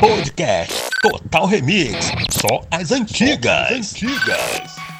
Podcast Total Remix. Só as antigas. Só as antigas.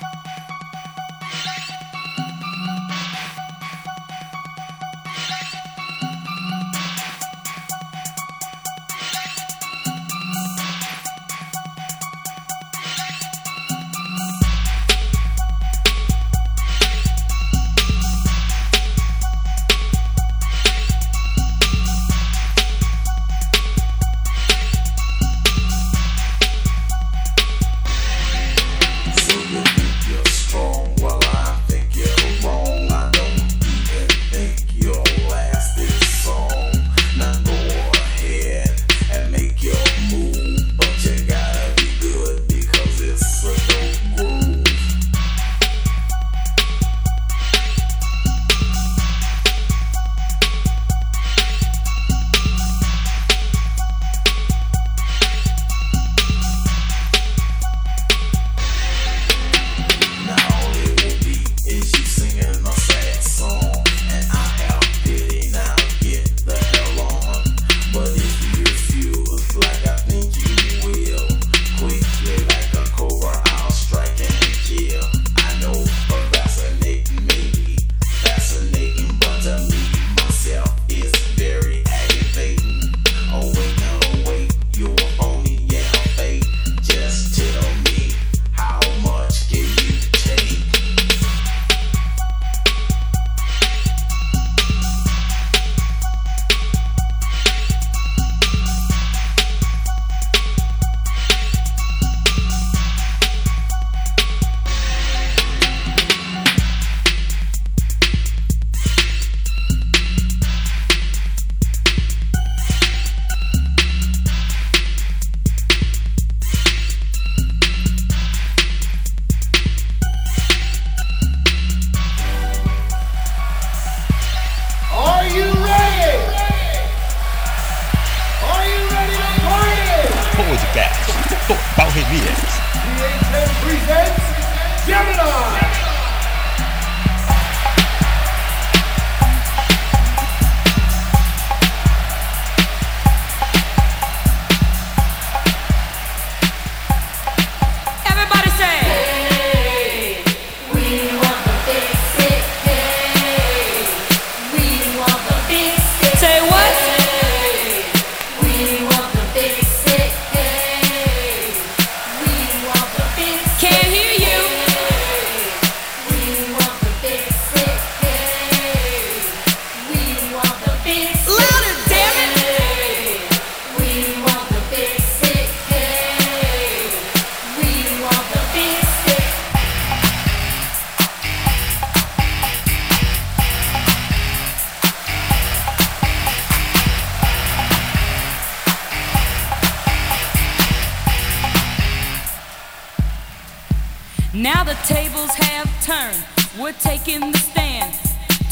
Now the tables have turned. We're taking the stand.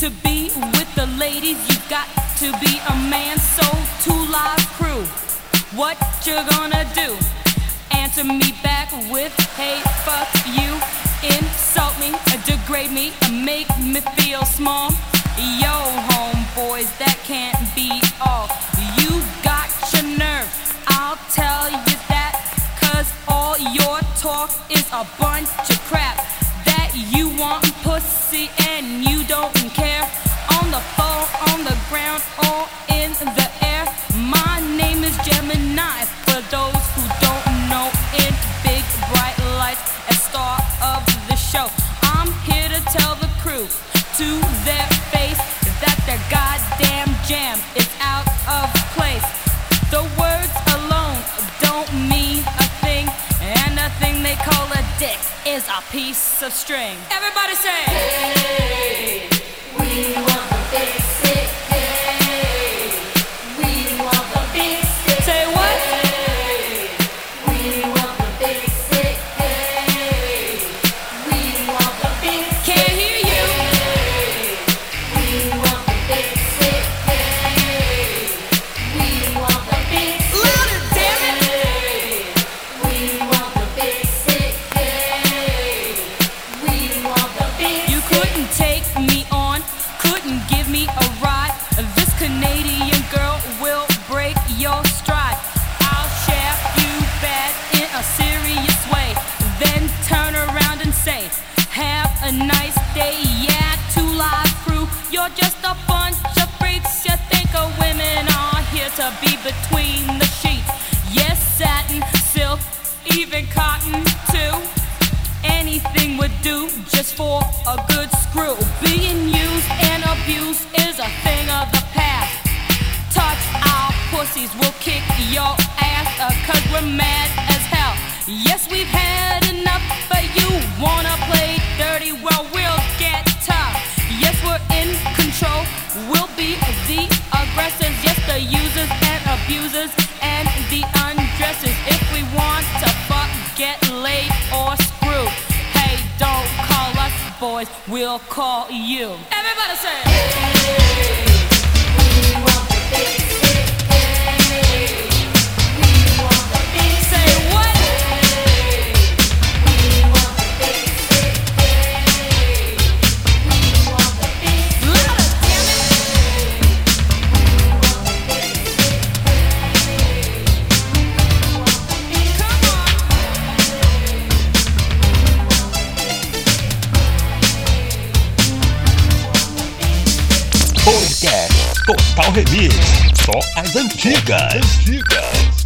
To be with the ladies, you've got to be a man. So, two live crew, what you gonna do? Answer me back with, hey, fuck you. Insult me, degrade me, make me feel small. Yo, homeboys, that can't be all. You got your nerve, I'll tell you. Cause all your talk is a bunch of crap that you want pussy and you don't care. On the floor, on the ground, all piece of string. Everybody say, hey, we want the. yeah. You're just a bunch of freaks. You think women are here to be between the sheets. Yes, satin, silk, even cotton too. Anything would do just for a good screw. Being used and abused is a thing of the past. Touch our pussies, we'll kick your get laid or screwed. Hey, don't call us boys, we'll call you. Everybody say, hey, we want the Podcast Total Remix. Só as antigas. As antigas.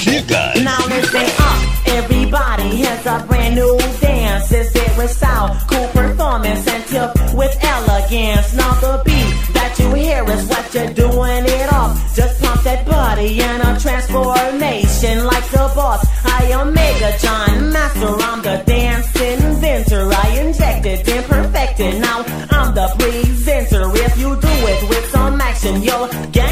Remix, só as antigas. Now listen up, everybody, here's a brand new dance. This it with style, cool performance and tip with elegance. Now the beat that you hear is what you're doing it off. Just pump that body in a transformation like the boss. I am Mega John, master, I'm the dance inventor. I injected and perfected, now I'm the presenter. If you do it with some action, you'll gain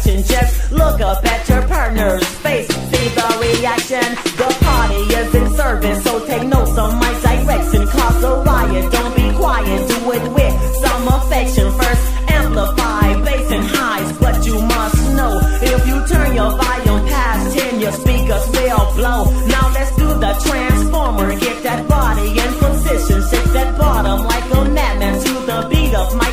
satisfaction. Just look up at your partner's face, see the reaction. The party is in service, so take notes on my direction. Cause a riot, don't be quiet, do it with some affection. First, amplify bass and highs, but you must know if you turn your volume past 10, your speakers will blow. Now let's do the transformer, get that body in position, shake that bottom like a madman to the beat of my.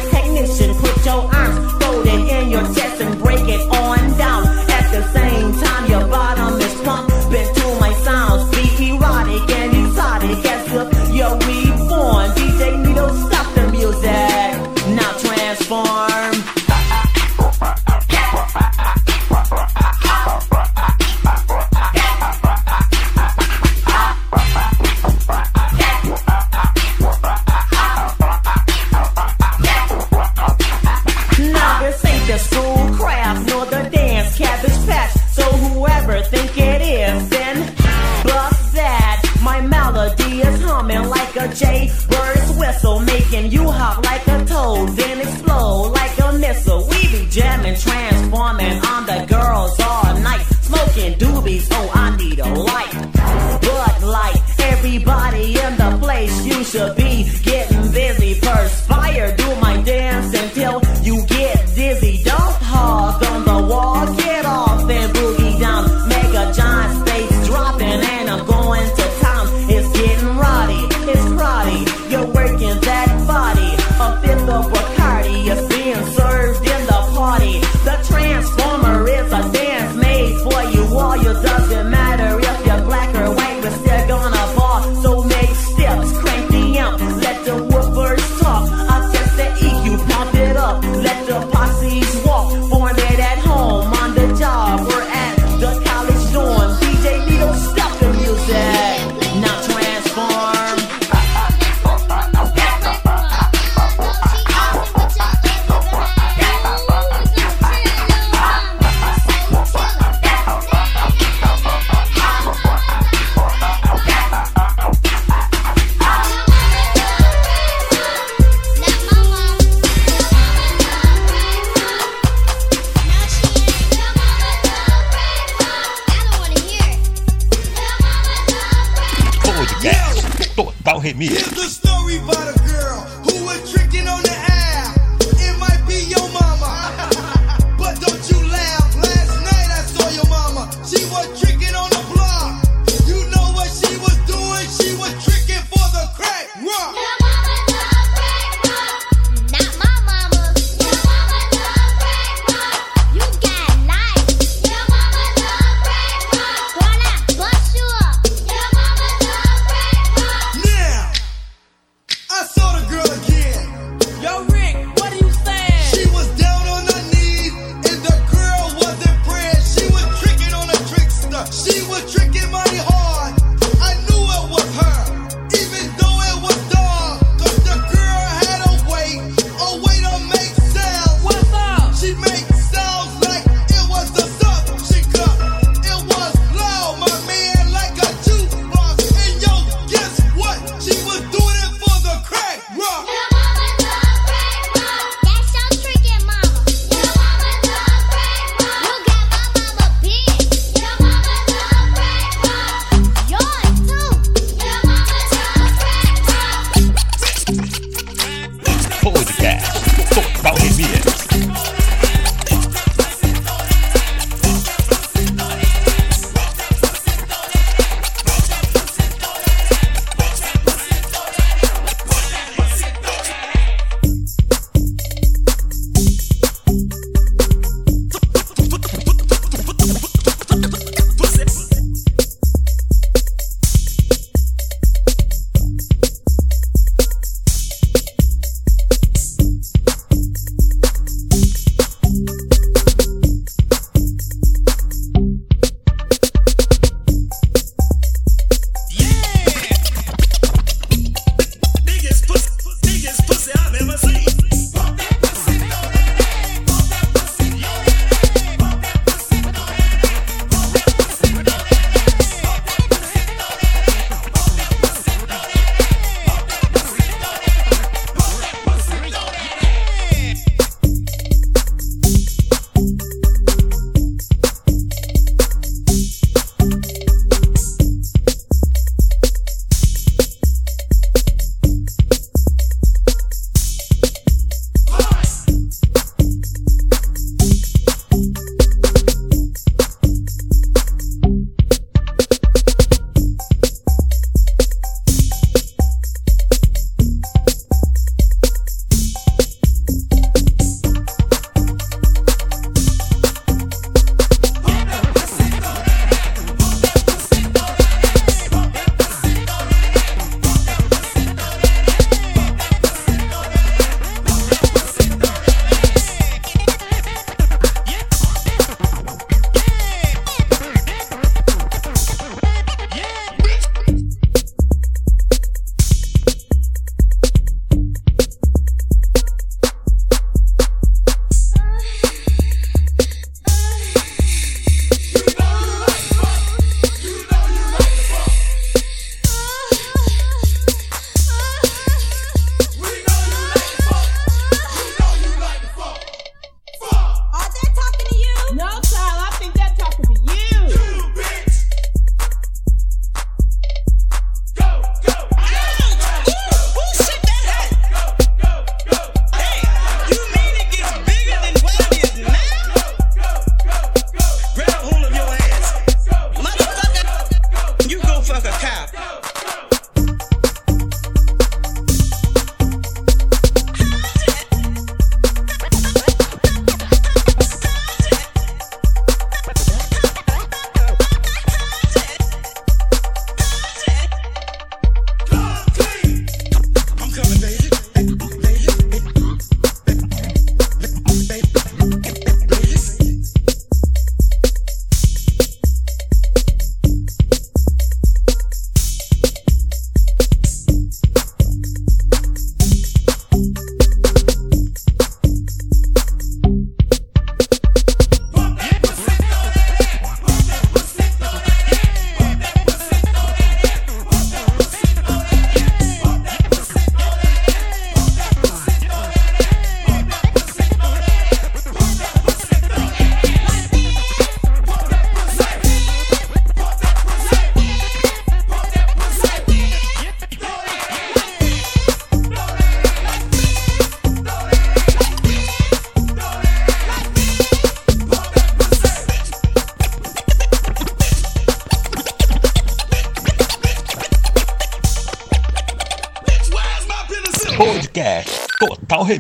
Making you hop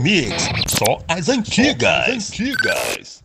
Mix, só as antigas. Só as antigas.